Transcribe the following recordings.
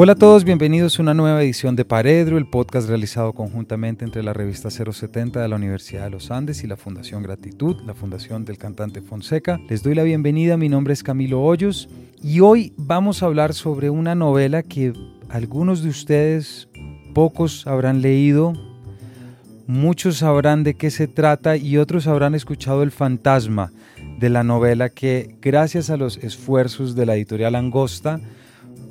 Hola a todos, bienvenidos a una nueva edición de Paredro, el podcast realizado conjuntamente entre la revista 070 de la Universidad de los Andes y la Fundación Gratitud, la fundación del cantante Fonseca. Les doy la bienvenida, mi nombre es Camilo Hoyos y hoy vamos a hablar sobre una novela que algunos de ustedes, pocos habrán leído, muchos sabrán de qué se trata y otros habrán escuchado el fantasma de la novela que gracias a los esfuerzos de la editorial Angosta,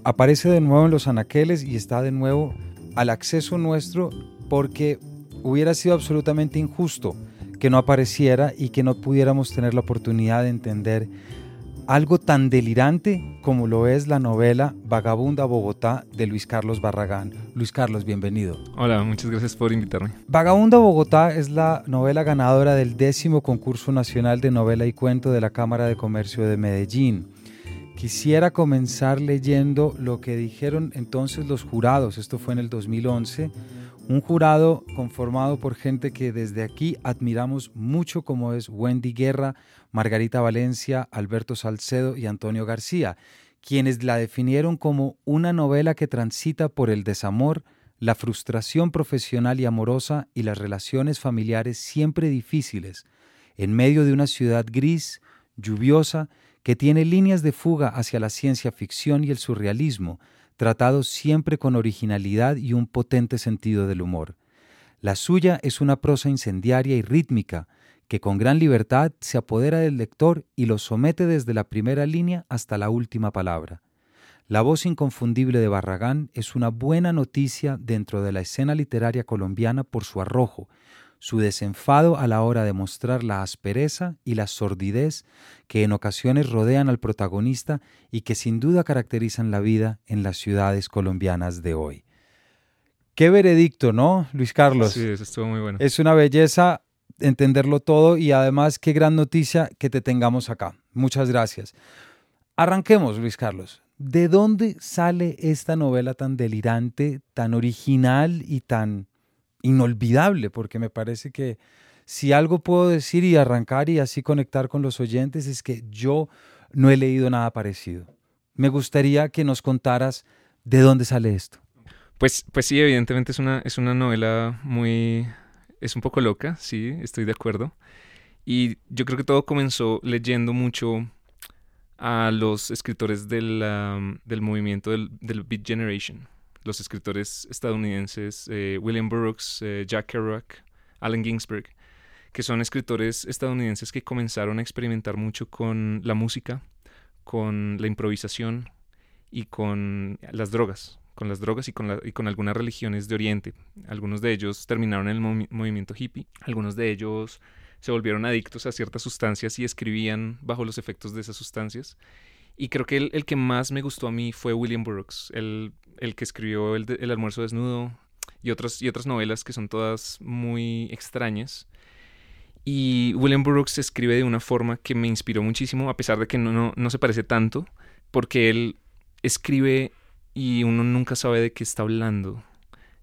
aparece de nuevo en los anaqueles y está de nuevo al acceso nuestro porque hubiera sido absolutamente injusto que no apareciera y que no pudiéramos tener la oportunidad de entender algo tan delirante como lo es la novela Vagabunda Bogotá de Luis Carlos Barragán. Luis Carlos, bienvenido. Hola, muchas gracias por invitarme. Vagabunda Bogotá es la novela ganadora del décimo concurso nacional de novela y cuento de la Cámara de Comercio de Medellín. Quisiera comenzar leyendo lo que dijeron entonces los jurados, esto fue en el 2011, un jurado conformado por gente que desde aquí admiramos mucho como es Wendy Guerra, Margarita Valencia, Alberto Salcedo y Antonio García, quienes la definieron como una novela que transita por el desamor, la frustración profesional y amorosa y las relaciones familiares siempre difíciles, en medio de una ciudad gris, lluviosa, que tiene líneas de fuga hacia la ciencia ficción y el surrealismo, tratados siempre con originalidad y un potente sentido del humor. La suya es una prosa incendiaria y rítmica, que con gran libertad se apodera del lector y lo somete desde la primera línea hasta la última palabra. La voz inconfundible de Barragán es una buena noticia dentro de la escena literaria colombiana por su arrojo, su desenfado a la hora de mostrar la aspereza y la sordidez que en ocasiones rodean al protagonista y que sin duda caracterizan la vida en las ciudades colombianas de hoy. Qué veredicto, ¿no, Luis Carlos? Sí, eso estuvo muy bueno. Es una belleza entenderlo todo y además qué gran noticia que te tengamos acá. Muchas gracias. Arranquemos, Luis Carlos. ¿De dónde sale esta novela tan delirante, tan original y tan inolvidable, porque me parece que si algo puedo decir y arrancar y así conectar con los oyentes es que yo no he leído nada parecido. Me gustaría que nos contaras de dónde sale esto. Pues, pues sí, evidentemente es una, es una novela muy... es un poco loca, sí, estoy de acuerdo. Y yo creo que todo comenzó leyendo mucho a los escritores del, del movimiento del, del Beat Generation los escritores estadounidenses eh, William Burroughs, eh, Jack Kerouac, Allen Ginsberg, que son escritores estadounidenses que comenzaron a experimentar mucho con la música, con la improvisación y con las drogas, con las drogas y con, con algunas religiones de Oriente. Algunos de ellos terminaron en el movimiento hippie, algunos de ellos se volvieron adictos a ciertas sustancias y escribían bajo los efectos de esas sustancias. Y creo que el, el que más me gustó a mí fue William Burroughs. Él el que escribió el, el, almuerzo desnudo y, otras y otras novelas que son todas muy extrañas. Y William Burroughs escribe de una forma que me inspiró muchísimo, a pesar de que no, no, se parece tanto, porque él escribe y uno nunca sabe de qué está hablando.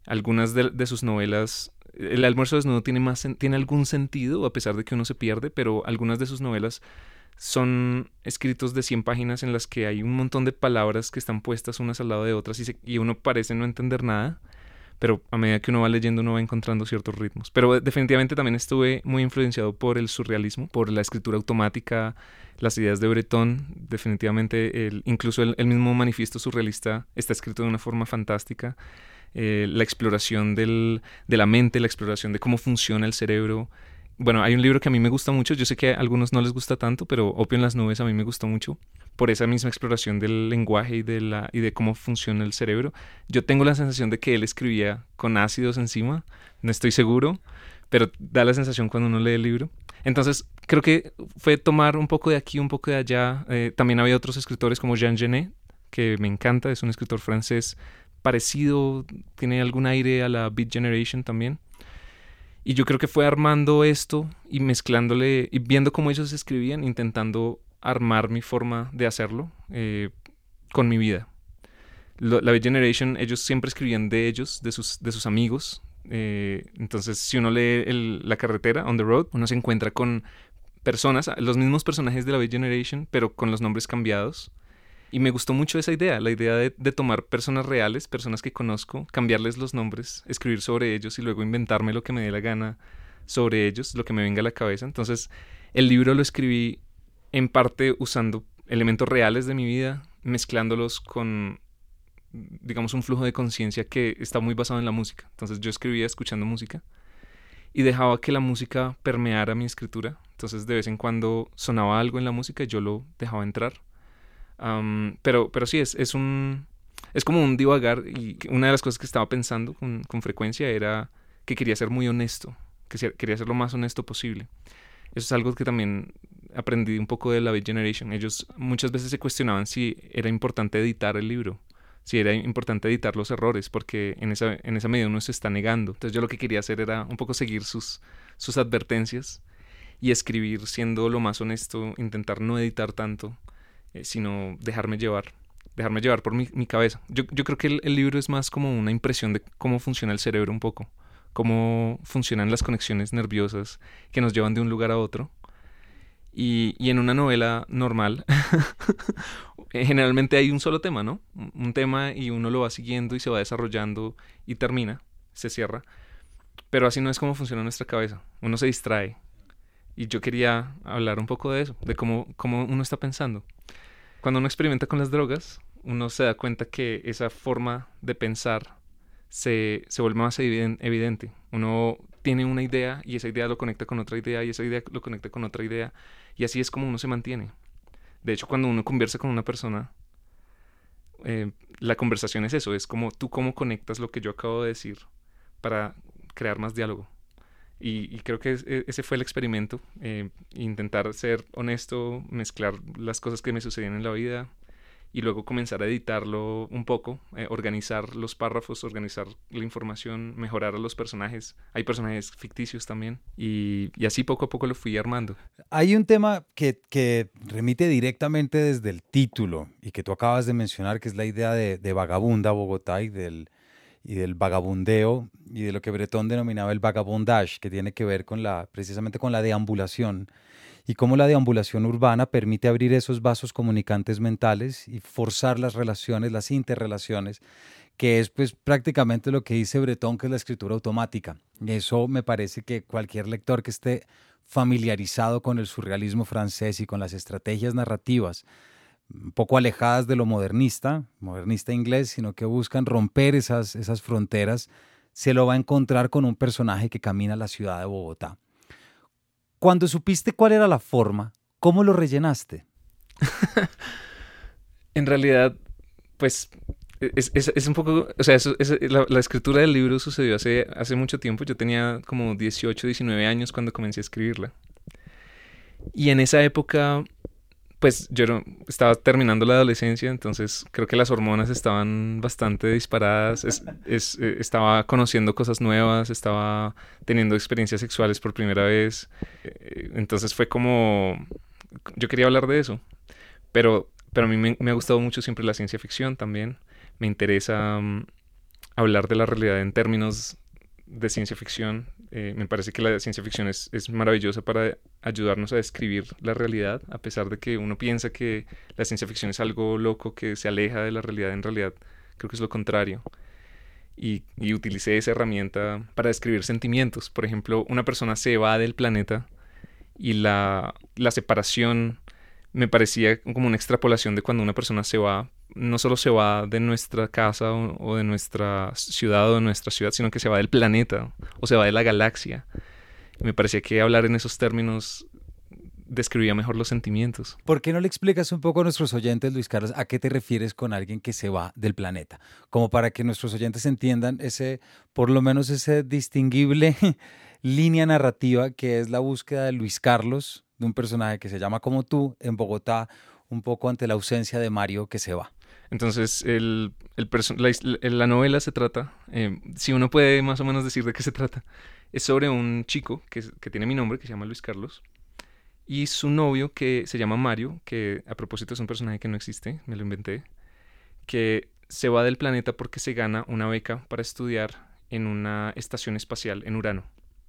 Algunas de, de sus novelas, el almuerzo desnudo tiene, más, tiene algún sentido, a pesar de que uno se pierde, pero algunas de sus novelas son escritos de 100 páginas en las que hay un montón de palabras que están puestas unas al lado de otras y, uno parece no entender nada, pero a medida que uno va leyendo uno va encontrando ciertos ritmos. Pero definitivamente también estuve muy influenciado por el surrealismo, por la escritura automática, las ideas de Breton, definitivamente el, incluso el, mismo manifiesto surrealista está escrito de una forma fantástica. Eh, la exploración del, de la mente, la exploración de cómo funciona el cerebro, bueno, hay un libro que a mí me gusta mucho, yo sé que a algunos no les gusta tanto, pero Opio en las nubes a mí me gustó mucho por esa misma exploración del lenguaje y de, la, y de cómo funciona el cerebro. Yo tengo la sensación de que él escribía con ácidos encima, no estoy seguro, pero da la sensación cuando uno lee el libro. Entonces, creo que fue tomar un poco de aquí, un poco de allá. Eh, también había otros escritores como Jean Genet, que me encanta, es un escritor francés parecido, tiene algún aire a la Beat Generation también. Y yo creo que fue armando esto y mezclándole y viendo cómo ellos escribían, intentando armar mi forma de hacerlo eh, con mi vida. la Big Generation, ellos siempre escribían de ellos, de sus, de sus amigos. Eh, entonces, si uno lee La carretera, On the Road, uno se encuentra con personas, los mismos personajes de la Big Generation, pero con los nombres cambiados. Y me gustó mucho esa idea, la idea de, tomar personas reales, personas que conozco, cambiarles los nombres, escribir sobre ellos y luego inventarme lo que me dé la gana sobre ellos, lo que me venga a la cabeza. Entonces, el libro lo escribí en parte usando elementos reales de mi vida, mezclándolos con, digamos, un flujo de conciencia que está muy basado en la música. Entonces, yo escribía escuchando música y dejaba que la música permeara mi escritura. Entonces de vez en cuando sonaba algo en la música y yo lo dejaba entrar. Pero, pero sí, es, es, un, es como un divagar y una de las cosas que estaba pensando con, con frecuencia era que quería ser muy honesto, que quería ser lo más honesto posible. Eso es algo que también aprendí un poco de la Beat Generation. Ellos muchas veces se cuestionaban si era importante editar el libro si era importante editar los errores, porque en esa, en esa medida uno se está negando. Entonces yo lo que quería hacer era un poco seguir sus, sus advertencias y escribir siendo lo más honesto, intentar no editar tanto, eh, sino dejarme llevar, dejarme llevar por mi, mi cabeza. Yo, yo, creo que el, el, libro es más como una impresión de cómo funciona el cerebro un poco, cómo funcionan las conexiones nerviosas que nos llevan de un lugar a otro. Y, y en una novela normal, generalmente hay un solo tema, ¿no? Un tema y uno lo va siguiendo y se va desarrollando y termina, se cierra. Pero así no es como funciona nuestra cabeza. Uno se distrae. Y yo quería hablar un poco de eso, de cómo, cómo uno está pensando. Cuando uno experimenta con las drogas, uno se da cuenta que esa forma de pensar se, se vuelve más evidente. Uno tiene una idea y esa idea lo conecta con otra idea y esa idea lo conecta con otra idea. Y así es como uno se mantiene. De hecho, cuando uno conversa con una persona, eh, la conversación es eso, es como tú cómo conectas lo que yo acabo de decir para crear más diálogo. Y, creo que e, ese fue el experimento, eh, intentar ser honesto, mezclar las cosas que me sucedían en la vida, y luego comenzar a editarlo un poco, eh, organizar los párrafos, organizar la información, mejorar a los personajes. Hay personajes ficticios también y, así poco a poco lo fui armando. Hay un tema que, que, remite directamente desde el título y que tú acabas de mencionar, que es la idea de, de vagabunda Bogotá y del, y del vagabundeo y de lo que Bretón denominaba el vagabondage, que tiene que ver con la, precisamente con la deambulación y cómo la deambulación urbana permite abrir esos vasos comunicantes mentales y forzar las relaciones, las interrelaciones, que es pues prácticamente lo que dice Breton, que es la escritura automática. Eso me parece que cualquier lector que esté familiarizado con el surrealismo francés y con las estrategias narrativas, un poco alejadas de lo modernista, modernista inglés, sino que buscan romper esas, esas fronteras, se lo va a encontrar con un personaje que camina a la ciudad de Bogotá. Cuando supiste cuál era la forma, ¿cómo lo rellenaste? en realidad, pues es, un poco, o sea, la, escritura del libro sucedió hace, hace mucho tiempo. Yo tenía como 18, 19 años cuando comencé a escribirla. Y en esa época pues yo estaba terminando la adolescencia, entonces creo que las hormonas estaban bastante disparadas, eh, estaba conociendo cosas nuevas, estaba teniendo experiencias sexuales por primera vez, eh, entonces fue como, yo quería hablar de eso, pero, pero a mí me, ha gustado mucho siempre la ciencia ficción también, me interesa mm, hablar de la realidad en términos de ciencia ficción. Eh, me parece que la ciencia ficción es, es, maravillosa para ayudarnos a describir la realidad, a pesar de que uno piensa que la ciencia ficción es algo loco que se aleja de la realidad, en realidad creo que es lo contrario. Y, y utilicé esa herramienta para describir sentimientos. Por ejemplo, una persona se va del planeta y la, la separación me parecía como una extrapolación de cuando una persona se va no solo se va de nuestra casa o, de nuestra ciudad o de nuestra ciudad, sino que se va del planeta o se va de la galaxia. Me parecía que hablar en esos términos describía mejor los sentimientos. ¿Por qué no le explicas un poco a nuestros oyentes, Luis Carlos, a qué te refieres con alguien que se va del planeta? Como para que nuestros oyentes entiendan ese, por lo menos ese distinguible línea narrativa que es la búsqueda de Luis Carlos, de un personaje que se llama como tú, en Bogotá, un poco ante la ausencia de Mario que se va. Entonces, el, la, novela se trata, eh, si uno puede más o menos decir de qué se trata, es sobre un chico que, tiene mi nombre, que se llama Luis Carlos, y su novio que se llama Mario, que a propósito es un personaje que no existe, me lo inventé, que se va del planeta porque se gana una beca para estudiar en una estación espacial en Urano.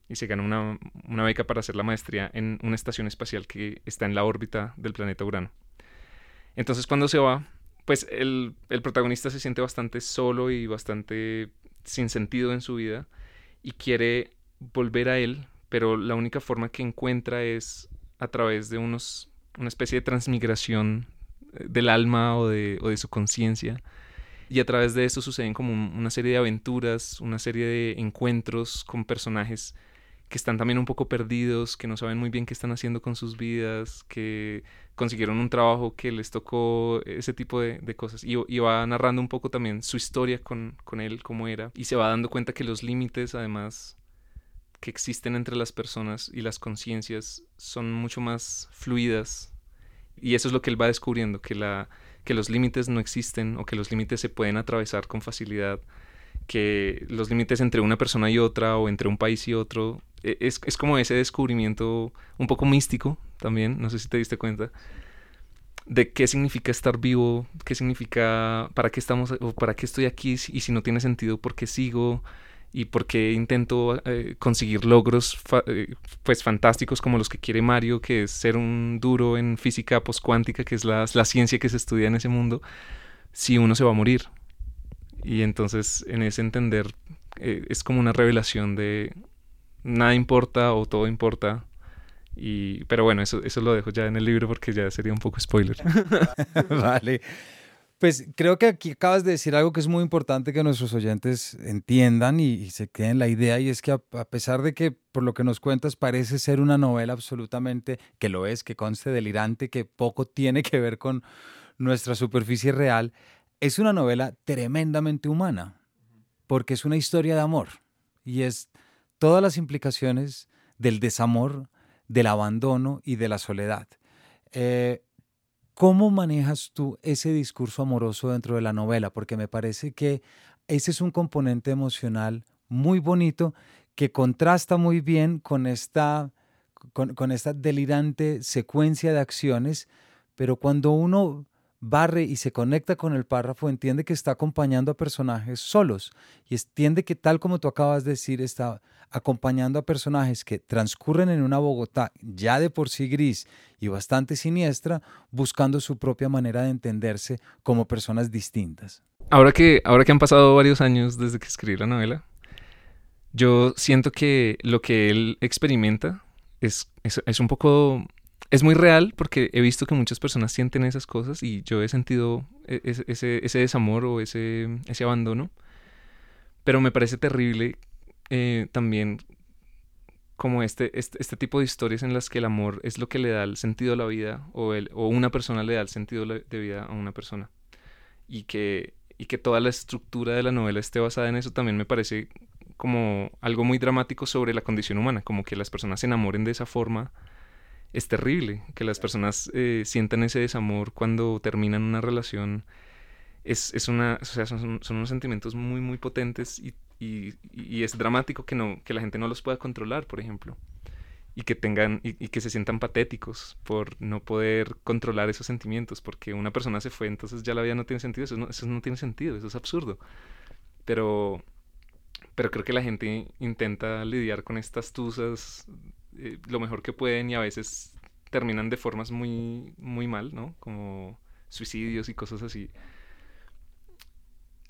Y se gana una beca para hacer la maestría en una estación espacial que está en la órbita del planeta Urano. Entonces cuando se va, pues el, el protagonista se siente bastante solo y bastante sin sentido en su vida y quiere volver a él, pero la única forma que encuentra es a través de unos, una especie de transmigración eh, del alma o de, o de su conciencia. Y a través de esto suceden como una serie de aventuras, una serie de encuentros con personajes que están también un poco perdidos, que no saben muy bien qué están haciendo con sus vidas, que consiguieron un trabajo que les tocó ese tipo de, cosas. Y, y, va narrando un poco también su historia con, con él, cómo era. Y se va dando cuenta que los límites, además, que existen entre las personas y las conciencias son mucho más fluidas. Y eso es lo que él va descubriendo, que, la, que los límites no existen o que los límites se pueden atravesar con facilidad que los límites entre una persona y otra o entre un país y otro e, es, es, como ese descubrimiento un poco místico también, no sé si te diste cuenta, de qué significa estar vivo, qué significa, para qué estamos, o para qué estoy aquí, y si no tiene sentido, por qué sigo, y por qué intento eh, conseguir logros eh, pues fantásticos como los que quiere Mario, que es ser un duro en física postcuántica, que es la, la ciencia que se estudia en ese mundo, si uno se va a morir. Y entonces en ese entender eh, es como una revelación de nada importa o todo importa. Y, pero bueno, eso, eso lo dejo ya en el libro porque ya sería un poco spoiler. vale. Pues creo que aquí acabas de decir algo que es muy importante que nuestros oyentes entiendan y, se queden la idea y es que a, pesar de que por lo que nos cuentas parece ser una novela absolutamente, que lo es, que conste delirante, que poco tiene que ver con nuestra superficie real, es una novela tremendamente humana porque es una historia de amor y es todas las implicaciones del desamor, del abandono y de la soledad. Eh, ¿Cómo manejas tú ese discurso amoroso dentro de la novela? Porque me parece que ese es un componente emocional muy bonito que contrasta muy bien con esta, con esta delirante secuencia de acciones, pero cuando uno barre y se conecta con el párrafo, entiende que está acompañando a personajes solos y entiende que tal como tú acabas de decir, está acompañando a personajes que transcurren en una Bogotá ya de por sí gris y bastante siniestra, buscando su propia manera de entenderse como personas distintas. Ahora que, ahora que han pasado varios años desde que escribí la novela, yo siento que lo que él experimenta es, es, es un poco es muy real porque he visto que muchas personas sienten esas cosas y yo he sentido e-, ese, ese, desamor o ese, ese, abandono. Pero me parece terrible eh, también como este, este, este, tipo de historias en las que el amor es lo que le da el sentido a la vida o, el, o una persona le da el sentido de vida a una persona. Y que, y que toda la estructura de la novela esté basada en eso también me parece como algo muy dramático sobre la condición humana, como que las personas se enamoren de esa forma es terrible que las personas eh, sientan ese desamor cuando terminan una relación. Es, es una, o sea, son, son, unos sentimientos muy, muy potentes y, y, y, es dramático que, no, que la gente no los pueda controlar, por ejemplo. Y que tengan, y, y, que se sientan patéticos por no poder controlar esos sentimientos, porque una persona se fue, entonces ya la vida no tiene sentido, eso no, eso no tiene sentido, eso es absurdo. Pero, pero creo que la gente intenta lidiar con estas tusas eh, lo mejor que pueden y a veces terminan de formas muy, muy mal, ¿no? Como suicidios y cosas así.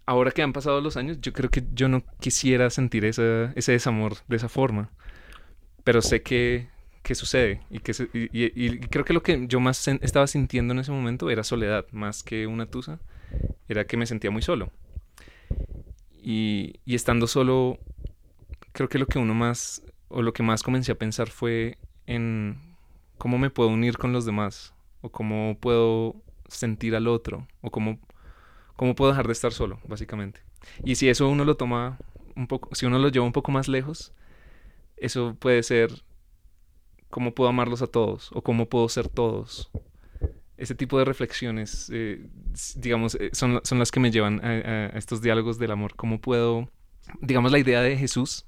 Ahora que han pasado los años, yo creo que yo no quisiera sentir ese desamor de esa forma. Pero sé que, que sucede. Y, que y, creo que lo que yo más estaba sintiendo en ese momento era soledad, más que una tusa. Era que me sentía muy solo. Y, y estando solo, creo que lo que uno más o lo que más comencé a pensar fue en cómo me puedo unir con los demás, o cómo puedo sentir al otro, o cómo, cómo puedo dejar de estar solo, básicamente. Y si eso uno lo toma un poco, si uno lo lleva un poco más lejos, eso puede ser cómo puedo amarlos a todos, o cómo puedo ser todos. Ese tipo de reflexiones, eh, digamos, eh, son, son, las que me llevan a, a estos diálogos del amor. ¿Cómo puedo, digamos, la idea de Jesús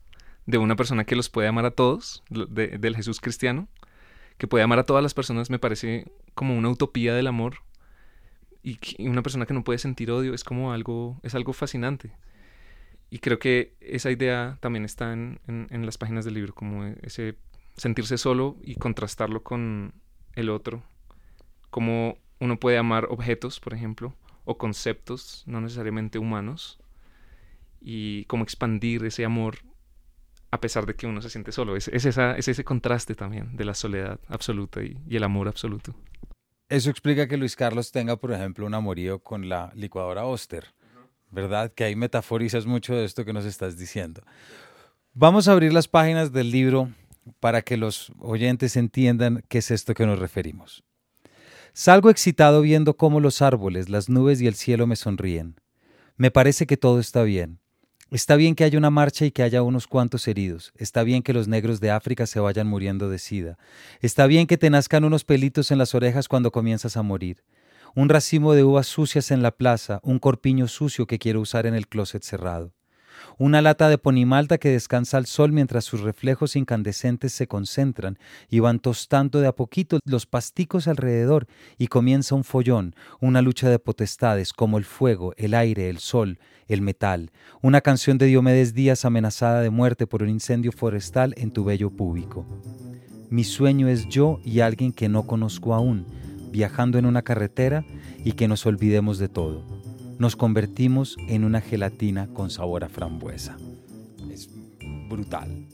de una persona que los puede amar a todos, del Jesús cristiano, que puede amar a todas las personas, me parece como una utopía del amor. Y, una persona que no puede sentir odio es como algo, es algo fascinante. Y creo que esa idea también está en, en las páginas del libro, como ese sentirse solo y contrastarlo con el otro. Como uno puede amar objetos, por ejemplo, o conceptos, no necesariamente humanos, y cómo expandir ese amor a pesar de que uno se siente solo. Es, esa, es ese contraste también de la soledad absoluta y, el amor absoluto. Eso explica que Luis Carlos tenga, por ejemplo, un amorío con la licuadora Oster, ¿verdad? Que ahí metaforizas mucho de esto que nos estás diciendo. Vamos a abrir las páginas del libro para que los oyentes entiendan qué es esto que nos referimos. Salgo excitado viendo cómo los árboles, las nubes y el cielo me sonríen. Me parece que todo está bien. Está bien que haya una marcha y que haya unos cuantos heridos. Está bien que los negros de África se vayan muriendo de sida. Está bien que te nazcan unos pelitos en las orejas cuando comienzas a morir. Un racimo de uvas sucias en la plaza, un corpiño sucio que quiero usar en el closet cerrado una lata de ponimalta que descansa al sol mientras sus reflejos incandescentes se concentran y van tostando de a poquito los pasticos alrededor y comienza un follón, una lucha de potestades como el fuego, el aire, el sol, el metal, una canción de Diomedes Díaz amenazada de muerte por un incendio forestal en tu bello púbico. Mi sueño es yo y alguien que no conozco aún, viajando en una carretera y que nos olvidemos de todo nos convertimos en una gelatina con sabor a frambuesa. Es brutal.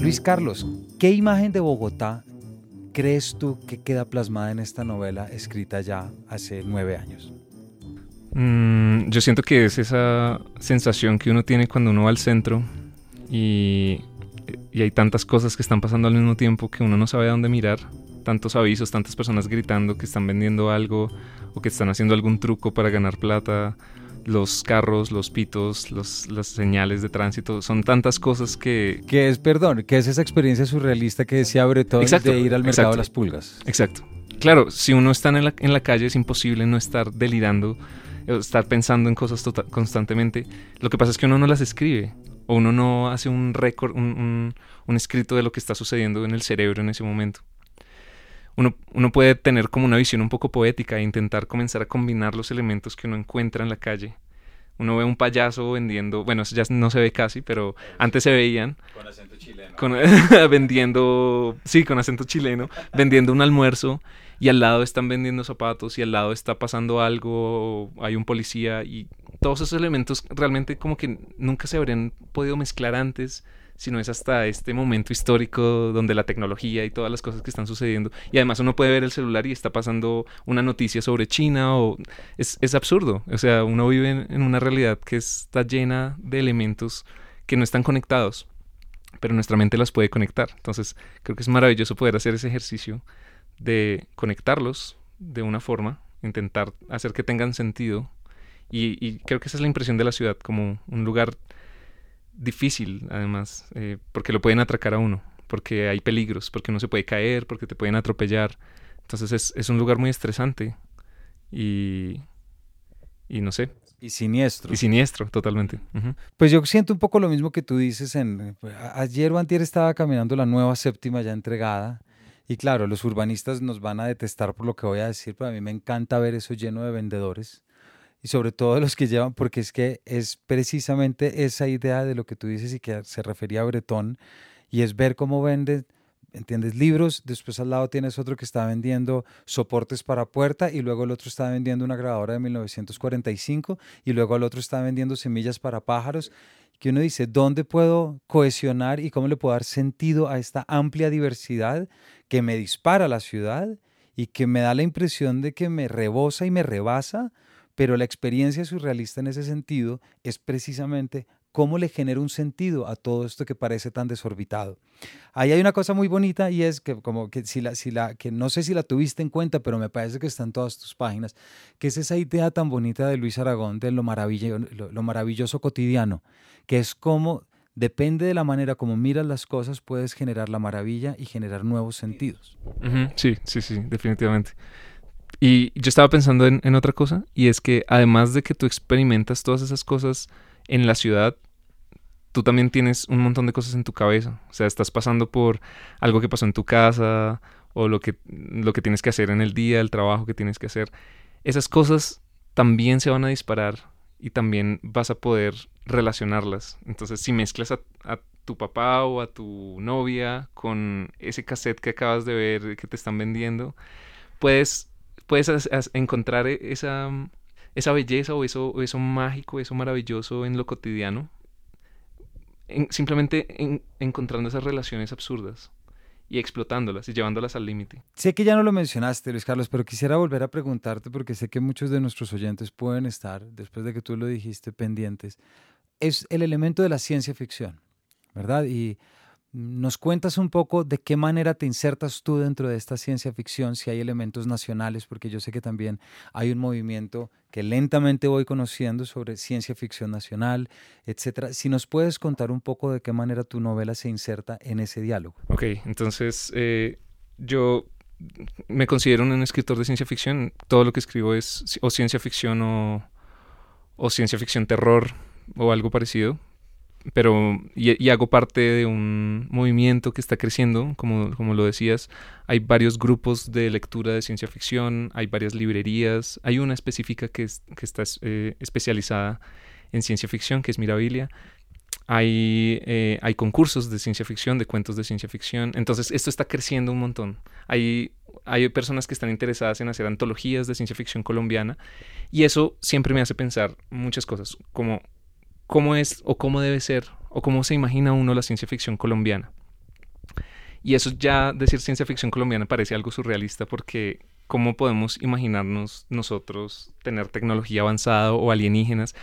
Luis Carlos, ¿qué imagen de Bogotá crees tú que queda plasmada en esta novela escrita ya hace nueve años? Mm, yo siento que es esa sensación que uno tiene cuando uno va al centro y, hay tantas cosas que están pasando al mismo tiempo que uno no sabe a dónde mirar. Tantos avisos, tantas personas gritando que están vendiendo algo o que están haciendo algún truco para ganar plata. Los carros, los pitos, las señales de tránsito, son tantas cosas que... Que es, perdón, que es esa experiencia surrealista que decía Breton de ir al mercado de las pulgas. Exacto. Claro, si uno está en la, en la calle es imposible no estar delirando estar pensando en cosas tota-, constantemente. Lo que pasa es que uno no las escribe o uno no hace un récord, un, escrito de lo que está sucediendo en el cerebro en ese momento. Uno, uno, puede tener como una visión un poco poética e intentar comenzar a combinar los elementos que uno encuentra en la calle. Uno ve un payaso vendiendo, bueno, ya no se ve casi, pero antes se veían. Con acento chileno. vendiendo, sí, con acento chileno, vendiendo un almuerzo y al lado están vendiendo zapatos y al lado está pasando algo, hay un policía y todos esos elementos realmente como que nunca se habrían podido mezclar antes, sino es hasta este momento histórico donde la tecnología y todas las cosas que están sucediendo y además uno puede ver el celular y está pasando una noticia sobre China o es, es absurdo, o sea, uno vive en una realidad que está llena de elementos que no están conectados pero nuestra mente las puede conectar. Entonces, creo que es maravilloso poder hacer ese ejercicio de conectarlos de una forma, intentar hacer que tengan sentido. Y, creo que esa es la impresión de la ciudad, como un lugar difícil, además, eh, porque lo pueden atracar a uno, porque hay peligros, porque uno se puede caer, porque te pueden atropellar. Entonces es, es un lugar muy estresante y, y no sé. Y siniestro. Y siniestro, totalmente. Pues yo siento un poco lo mismo que tú dices. En, ayer o antier estaba caminando la nueva séptima ya entregada y claro, los urbanistas nos van a detestar por lo que voy a decir, pero a mí me encanta ver eso lleno de vendedores y sobre todo los que llevan, porque es que es precisamente esa idea de lo que tú dices y que se refería a Bretón, y es ver cómo vende, ¿entiendes? Libros, después al lado tienes otro que está vendiendo soportes para puerta y luego el otro está vendiendo una grabadora de 1945 y luego el otro está vendiendo semillas para pájaros que uno dice, ¿dónde puedo cohesionar y cómo le puedo dar sentido a esta amplia diversidad que me dispara la ciudad y que me da la impresión de que me rebosa y me rebasa? Pero la experiencia surrealista en ese sentido es precisamente cómo le genera un sentido a todo esto que parece tan desorbitado. Ahí hay una cosa muy bonita y es que como que si la, si la, que no sé si la tuviste en cuenta, pero me parece que está en todas tus páginas, que es esa idea tan bonita de Luis Aragón de lo, maravilloso, lo, maravilloso cotidiano, que es como depende de la manera como miras las cosas, puedes generar la maravilla y generar nuevos sentidos. Sí, sí, sí, definitivamente. Y yo estaba pensando en, en otra cosa, y es que además de que tú experimentas todas esas cosas, en la ciudad, tú también tienes un montón de cosas en tu cabeza. O sea, estás pasando por algo que pasó en tu casa o lo que, lo que tienes que hacer en el día, el trabajo que tienes que hacer. Esas cosas también se van a disparar y también vas a poder relacionarlas. Entonces, si mezclas a, tu papá o a tu novia con ese cassette que acabas de ver que te están vendiendo, puedes, puedes encontrar e, esa, esa belleza o eso, eso mágico, eso maravilloso en lo cotidiano, simplemente encontrando esas relaciones absurdas y explotándolas y llevándolas al límite. Sé que ya no lo mencionaste, Luis Carlos, pero quisiera volver a preguntarte porque sé que muchos de nuestros oyentes pueden estar, después de que tú lo dijiste, pendientes. Es el elemento de la ciencia ficción, ¿verdad? Y ¿Nos cuentas un poco de qué manera te insertas tú dentro de esta ciencia ficción, si hay elementos nacionales, porque yo sé que también hay un movimiento que lentamente voy conociendo sobre ciencia ficción nacional, etcétera. Si nos puedes contar un poco de qué manera tu novela se inserta en ese diálogo. Ok, entonces eh, yo me considero un escritor de ciencia ficción. Todo lo que escribo es o ciencia ficción o, o ciencia ficción terror o algo parecido pero y, hago parte de un movimiento que está creciendo, como, como lo decías. Hay varios grupos de lectura de ciencia ficción, hay varias librerías, hay una específica que, que está eh, especializada en ciencia ficción, que es Mirabilia. Hay, eh, hay concursos de ciencia ficción, de cuentos de ciencia ficción. Entonces, esto está creciendo un montón. Hay, hay personas que están interesadas en hacer antologías de ciencia ficción colombiana y eso siempre me hace pensar muchas cosas, como cómo es o cómo debe ser o cómo se imagina uno la ciencia ficción colombiana. Y eso ya decir ciencia ficción colombiana parece algo surrealista porque ¿cómo podemos imaginarnos nosotros tener tecnología avanzada o alienígenas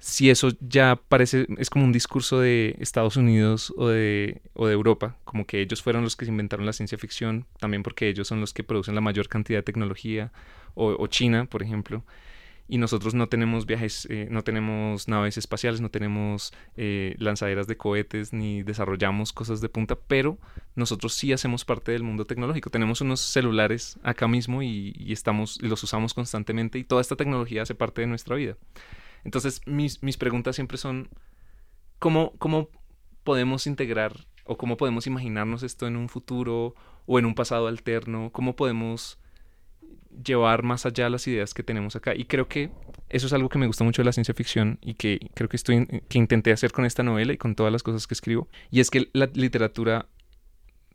si eso ya parece, es como un discurso de Estados Unidos o de, o de Europa, como que ellos fueron los que se inventaron la ciencia ficción, también porque ellos son los que producen la mayor cantidad de tecnología, o, o China, por ejemplo y nosotros no tenemos viajes, eh, no tenemos naves espaciales, no tenemos eh, lanzaderas de cohetes, ni desarrollamos cosas de punta, pero nosotros sí hacemos parte del mundo tecnológico. Tenemos unos celulares acá mismo y, estamos, los usamos constantemente y toda esta tecnología hace parte de nuestra vida. Entonces, mis, mis preguntas siempre son, ¿cómo, ¿cómo podemos integrar o cómo podemos imaginarnos esto en un futuro o en un pasado alterno? ¿Cómo podemos llevar más allá las ideas que tenemos acá. Y creo que eso es algo que me gusta mucho de la ciencia ficción y que creo que, estoy, que intenté hacer con esta novela y con todas las cosas que escribo. Y es que la literatura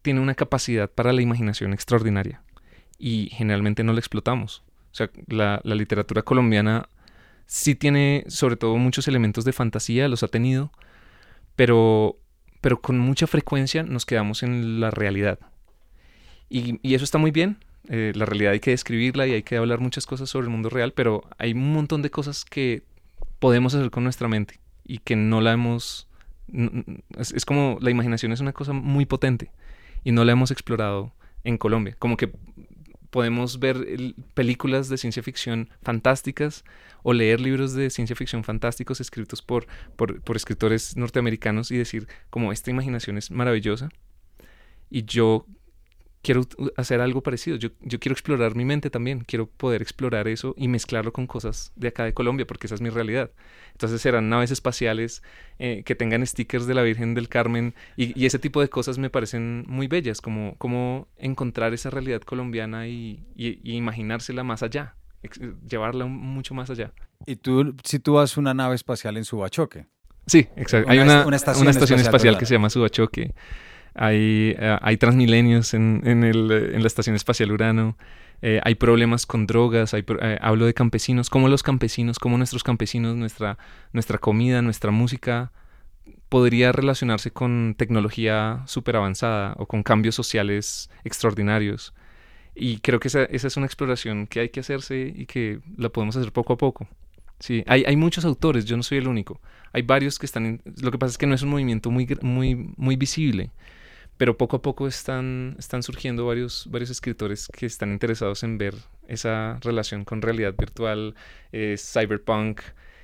tiene una capacidad para la imaginación extraordinaria y generalmente no la explotamos. O sea, la, la literatura colombiana sí tiene sobre todo muchos elementos de fantasía, los ha tenido, pero, pero con mucha frecuencia nos quedamos en la realidad. Y, y eso está muy bien, eh, la realidad hay que describirla y hay que hablar muchas cosas sobre el mundo real, pero hay un montón de cosas que podemos hacer con nuestra mente y que no la hemos... Es, como la imaginación es una cosa muy potente y no la hemos explorado en Colombia. Como que podemos ver películas de ciencia ficción fantásticas o leer libros de ciencia ficción fantásticos escritos por, por, por escritores norteamericanos y decir como esta imaginación es maravillosa. Y yo quiero hacer algo parecido. Yo, quiero explorar mi mente también. Quiero poder explorar eso y mezclarlo con cosas de acá de Colombia, porque esa es mi realidad. Entonces serán naves espaciales eh, que tengan stickers de la Virgen del Carmen y, ese tipo de cosas me parecen muy bellas, como, como encontrar esa realidad colombiana y, imaginársela más allá, llevarla mucho más allá. ¿Y tú, si tú vas una nave espacial en Subachoque? Sí, exacto. Hay una, estación, espacial, que se llama Subachoque hay, eh, hay transmilenios en, la Estación Espacial Urano, eh, hay problemas con drogas, eh, hablo de campesinos, cómo los campesinos, cómo nuestros campesinos, nuestra, nuestra comida, nuestra música podría relacionarse con tecnología súper avanzada o con cambios sociales extraordinarios. Y creo que esa, esa, es una exploración que hay que hacerse y que la podemos hacer poco a poco. Sí, hay, hay muchos autores, yo no soy el único. Hay varios que están... lo que pasa es que no es un movimiento muy, muy, muy visible pero poco a poco están, están surgiendo varios, varios escritores que están interesados en ver esa relación con realidad virtual, eh, cyberpunk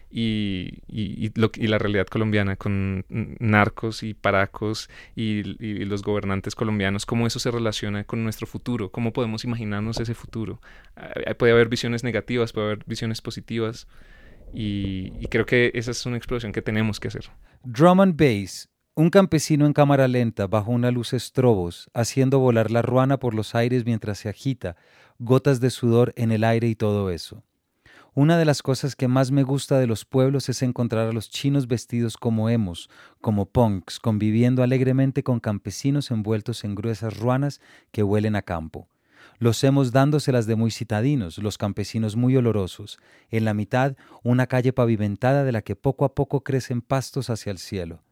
y, y, la realidad colombiana con narcos y paracos y, los gobernantes colombianos, cómo eso se relaciona con nuestro futuro, cómo podemos imaginarnos ese futuro. puede haber visiones negativas, puede haber visiones positivas. Y, y, creo que esa es una exploración que tenemos que hacer. Drum and Bass un campesino en cámara lenta bajo una luz estrobos, haciendo volar la ruana por los aires mientras se agita, gotas de sudor en el aire y todo eso. Una de las cosas que más me gusta de los pueblos es encontrar a los chinos vestidos como hemos, como punks, conviviendo alegremente con campesinos envueltos en gruesas ruanas que huelen a campo. Los hemos dándoselas de muy citadinos, los campesinos muy olorosos. En la mitad, una calle pavimentada de la que poco a poco crecen pastos hacia el cielo.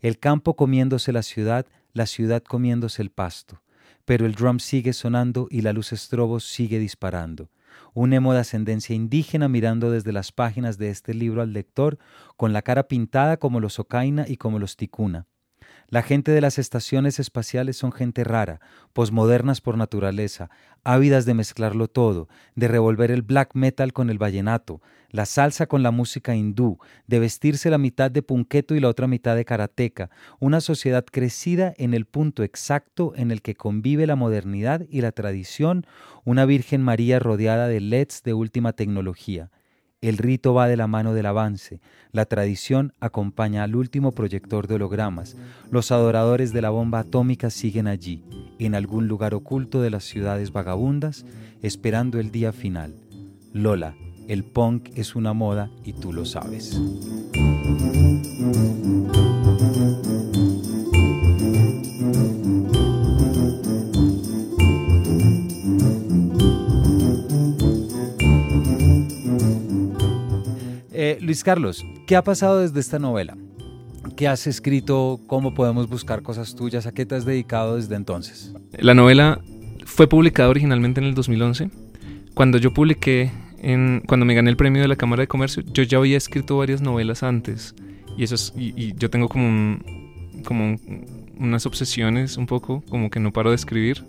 El campo comiéndose la ciudad, la ciudad comiéndose el pasto. Pero el drum sigue sonando y la luz estrobos sigue disparando un emo de ascendencia indígena mirando desde las páginas de este libro al lector, con la cara pintada como los Ocaina y como los Ticuna. La gente de las estaciones espaciales son gente rara, posmodernas por naturaleza, ávidas de mezclarlo todo, de revolver el black metal con el vallenato, la salsa con la música hindú, de vestirse la mitad de punqueto y la otra mitad de karateca, una sociedad crecida en el punto exacto en el que convive la modernidad y la tradición, una Virgen María rodeada de LEDs de última tecnología. El rito va de la mano del avance, la tradición acompaña al último proyector de hologramas, los adoradores de la bomba atómica siguen allí, en algún lugar oculto de las ciudades vagabundas, esperando el día final. Lola, el punk es una moda y tú lo sabes. Eh, Luis Carlos, ¿qué ha pasado desde esta novela? ¿Qué has escrito? ¿Cómo podemos buscar cosas tuyas? ¿A qué te has dedicado desde entonces? La novela fue publicada originalmente en el 2011. Cuando yo publiqué, cuando me gané el premio de la Cámara de Comercio, yo ya había escrito varias novelas antes. Y, eso es, yo tengo como unas obsesiones un poco, como que no paro de escribir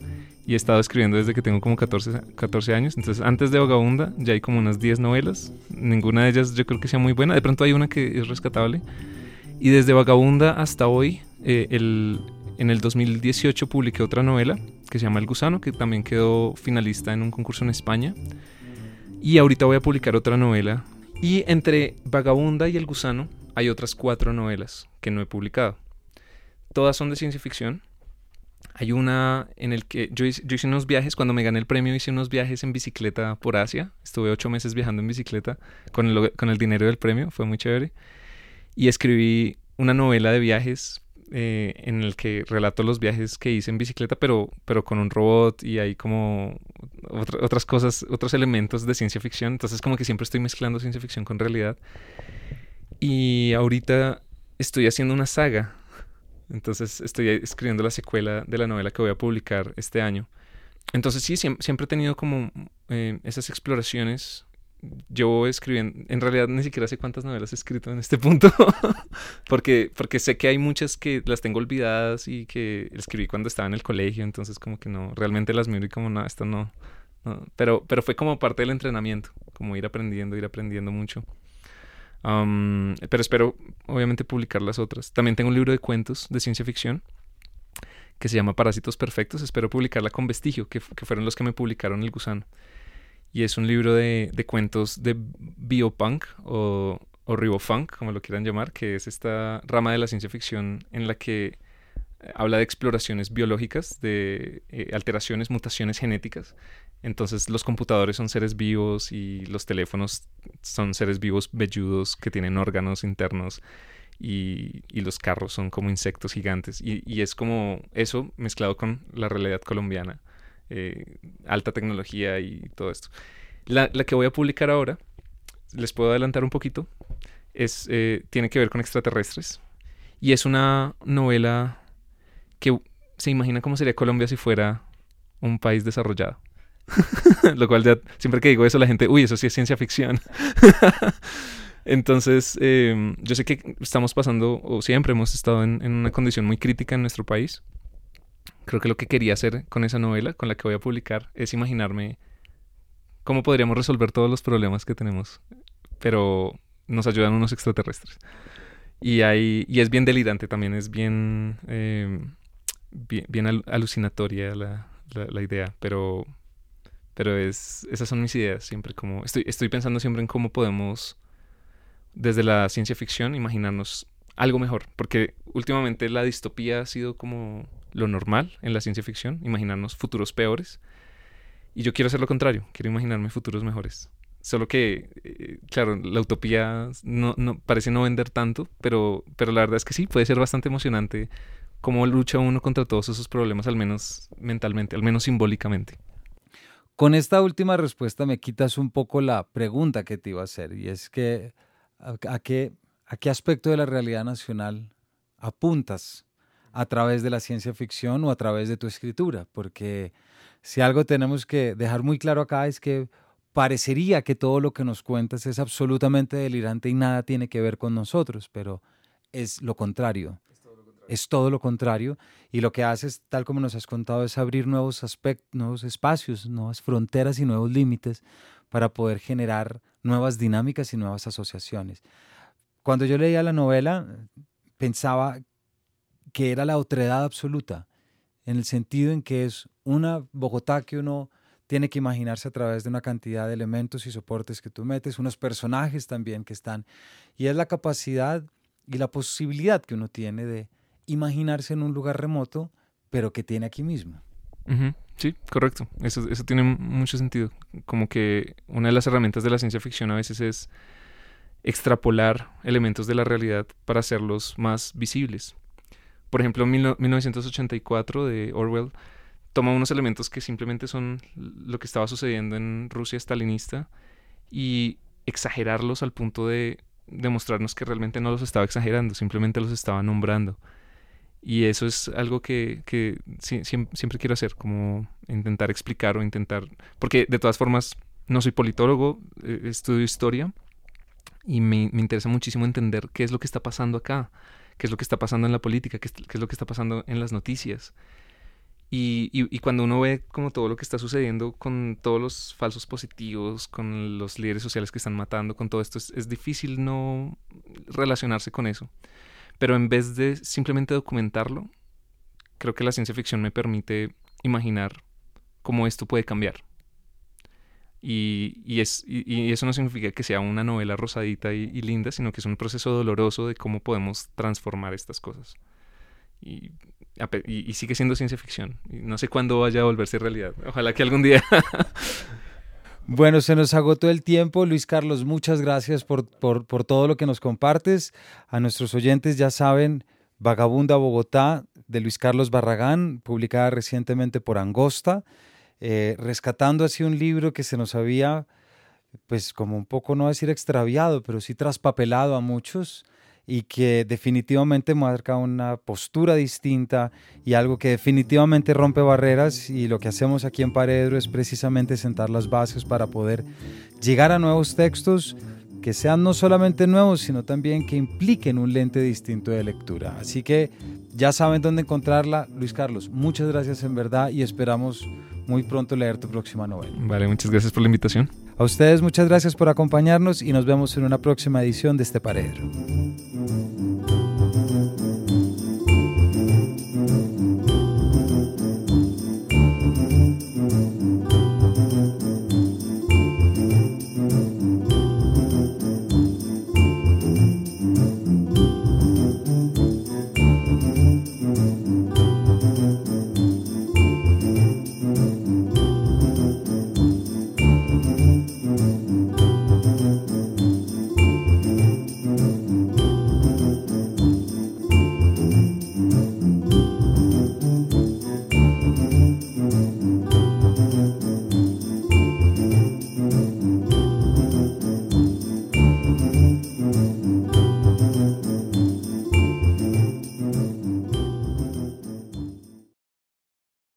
y he estado escribiendo desde que tengo como 14, 14 años. Entonces, antes de Vagabunda ya hay como unas 10 novelas. Ninguna de ellas yo creo que sea muy buena. De pronto hay una que es rescatable. Y desde Vagabunda hasta hoy, eh, el, en el 2018 publiqué otra novela que se llama El Gusano, que también quedó finalista en un concurso en España. Y ahorita voy a publicar otra novela. Y entre Vagabunda y El Gusano hay otras cuatro novelas que no he publicado. Todas son de ciencia ficción hay una en el que yo hice, unos viajes, cuando me gané el premio hice unos viajes en bicicleta por Asia. Estuve ocho meses viajando en bicicleta con el, con el dinero del premio, fue muy chévere. Y escribí una novela de viajes eh, en el que relato los viajes que hice en bicicleta, pero, pero con un robot y hay como otras cosas, otros elementos de ciencia ficción. Entonces como que siempre estoy mezclando ciencia ficción con realidad. Y ahorita estoy haciendo una saga entonces estoy escribiendo la secuela de la novela que voy a publicar este año. Entonces sí, siempre, he tenido como eh, esas exploraciones. Yo escribiendo, en realidad ni siquiera sé cuántas novelas he escrito en este punto, porque, porque sé que hay muchas que las tengo olvidadas y que escribí cuando estaba en el colegio, entonces como que no, realmente las miro y como no, esto no, no. Pero, pero fue como parte del entrenamiento, como ir aprendiendo, ir aprendiendo mucho pero espero, obviamente, publicar las otras. También tengo un libro de cuentos de ciencia ficción que se llama Parásitos Perfectos. Espero publicarla con Vestigio, que, fueron los que me publicaron El Gusano. Y es un libro de, cuentos de biopunk o, o ribofunk, como lo quieran llamar, que es esta rama de la ciencia ficción en la que eh, habla de exploraciones biológicas, de eh, alteraciones, mutaciones genéticas. Entonces los computadores son seres vivos y los teléfonos son seres vivos velludos que tienen órganos internos y, los carros son como insectos gigantes. Y, es como eso mezclado con la realidad colombiana, eh, alta tecnología y todo esto. La, que voy a publicar ahora, les puedo adelantar un poquito, es, tiene que ver con extraterrestres. Y es una novela que se imagina cómo sería Colombia si fuera un país desarrollado. Lo cual ya, siempre que digo eso, la gente, uy, eso sí es ciencia ficción. Entonces, em, yo sé que estamos pasando, o siempre hemos estado en, una condición muy crítica en nuestro país. Creo que lo que quería hacer con esa novela, con la que voy a publicar, es imaginarme cómo podríamos resolver todos los problemas que tenemos, pero nos ayudan unos extraterrestres. Y, hay, y es bien delirante también, es bien... Em, bien, alucinatoria la, la, idea, pero, pero es, esas son mis ideas siempre, como estoy, estoy pensando siempre en cómo podemos, desde la ciencia ficción, imaginarnos algo mejor, porque últimamente la distopía ha sido como lo normal en la ciencia ficción, imaginarnos futuros peores, y yo quiero hacer lo contrario, quiero imaginarme futuros mejores. Solo que, eh, claro, la utopía no, no, parece no vender tanto, pero, pero la verdad es que sí, puede ser bastante emocionante cómo lucha uno contra todos esos problemas, al menos mentalmente, al menos simbólicamente. Con esta última respuesta me quitas un poco la pregunta que te iba a hacer, y es que a, qué, a qué aspecto de la realidad nacional apuntas a través de la ciencia ficción o a través de tu escritura, porque si algo tenemos que dejar muy claro acá es que parecería que todo lo que nos cuentas es absolutamente delirante y nada tiene que ver con nosotros, pero es lo contrario. Es todo lo contrario. Y lo que haces, tal como nos has contado, es abrir nuevos aspectos, nuevos espacios, nuevas fronteras y nuevos límites para poder generar nuevas dinámicas y nuevas asociaciones. Cuando yo leía la novela, pensaba que era la otredad absoluta, en el sentido en que es una Bogotá que uno tiene que imaginarse a través de una cantidad de elementos y soportes que tú metes, unos personajes también que están, y es la capacidad y la posibilidad que uno tiene de imaginarse en un lugar remoto, pero que tiene aquí mismo. Sí, correcto. Eso, eso tiene mucho sentido. Como que una de las herramientas de la ciencia ficción a veces es extrapolar elementos de la realidad para hacerlos más visibles. Por ejemplo, 1984 de Orwell toma unos elementos que simplemente son lo que estaba sucediendo en Rusia stalinista y exagerarlos al punto de demostrarnos que realmente no los estaba exagerando, simplemente los estaba nombrando. Y eso es algo que, que siempre, quiero hacer, como intentar explicar o intentar, porque de todas formas no soy politólogo, eh, estudio historia y me, me interesa muchísimo entender qué es lo que está pasando acá qué es lo que está pasando en la política, qué es, lo que está pasando en las noticias. Y, y, cuando uno ve como todo lo que está sucediendo con todos los falsos positivos, con los líderes sociales que están matando, con todo esto, es, es difícil no relacionarse con eso. Pero en vez de simplemente documentarlo, creo que la ciencia ficción me permite imaginar cómo esto puede cambiar. Y, y, es, y, eso no significa que sea una novela rosadita y, linda, sino que es un proceso doloroso de cómo podemos transformar estas cosas. Y, sigue siendo ciencia ficción. No sé cuándo vaya a volverse realidad. Ojalá que algún día. bueno, se nos agotó el tiempo. Luis Carlos, muchas gracias por, por, por todo lo que nos compartes. A nuestros oyentes ya saben, Vagabunda Bogotá de Luis Carlos Barragán, publicada recientemente por Angosta. Eh, rescatando así un libro que se nos había, pues como un poco, no decir extraviado, pero sí traspapelado a muchos y que definitivamente marca una postura distinta y algo que definitivamente rompe barreras y lo que hacemos aquí en Paredro es precisamente sentar las bases para poder llegar a nuevos textos que sean no solamente nuevos, sino también que impliquen un lente distinto de lectura. Así que ya saben dónde encontrarla. Luis Carlos, muchas gracias en verdad y esperamos muy pronto leer tu próxima novela. Vale, muchas gracias por la invitación. A ustedes muchas gracias por acompañarnos y nos vemos en una próxima edición de este Paredro.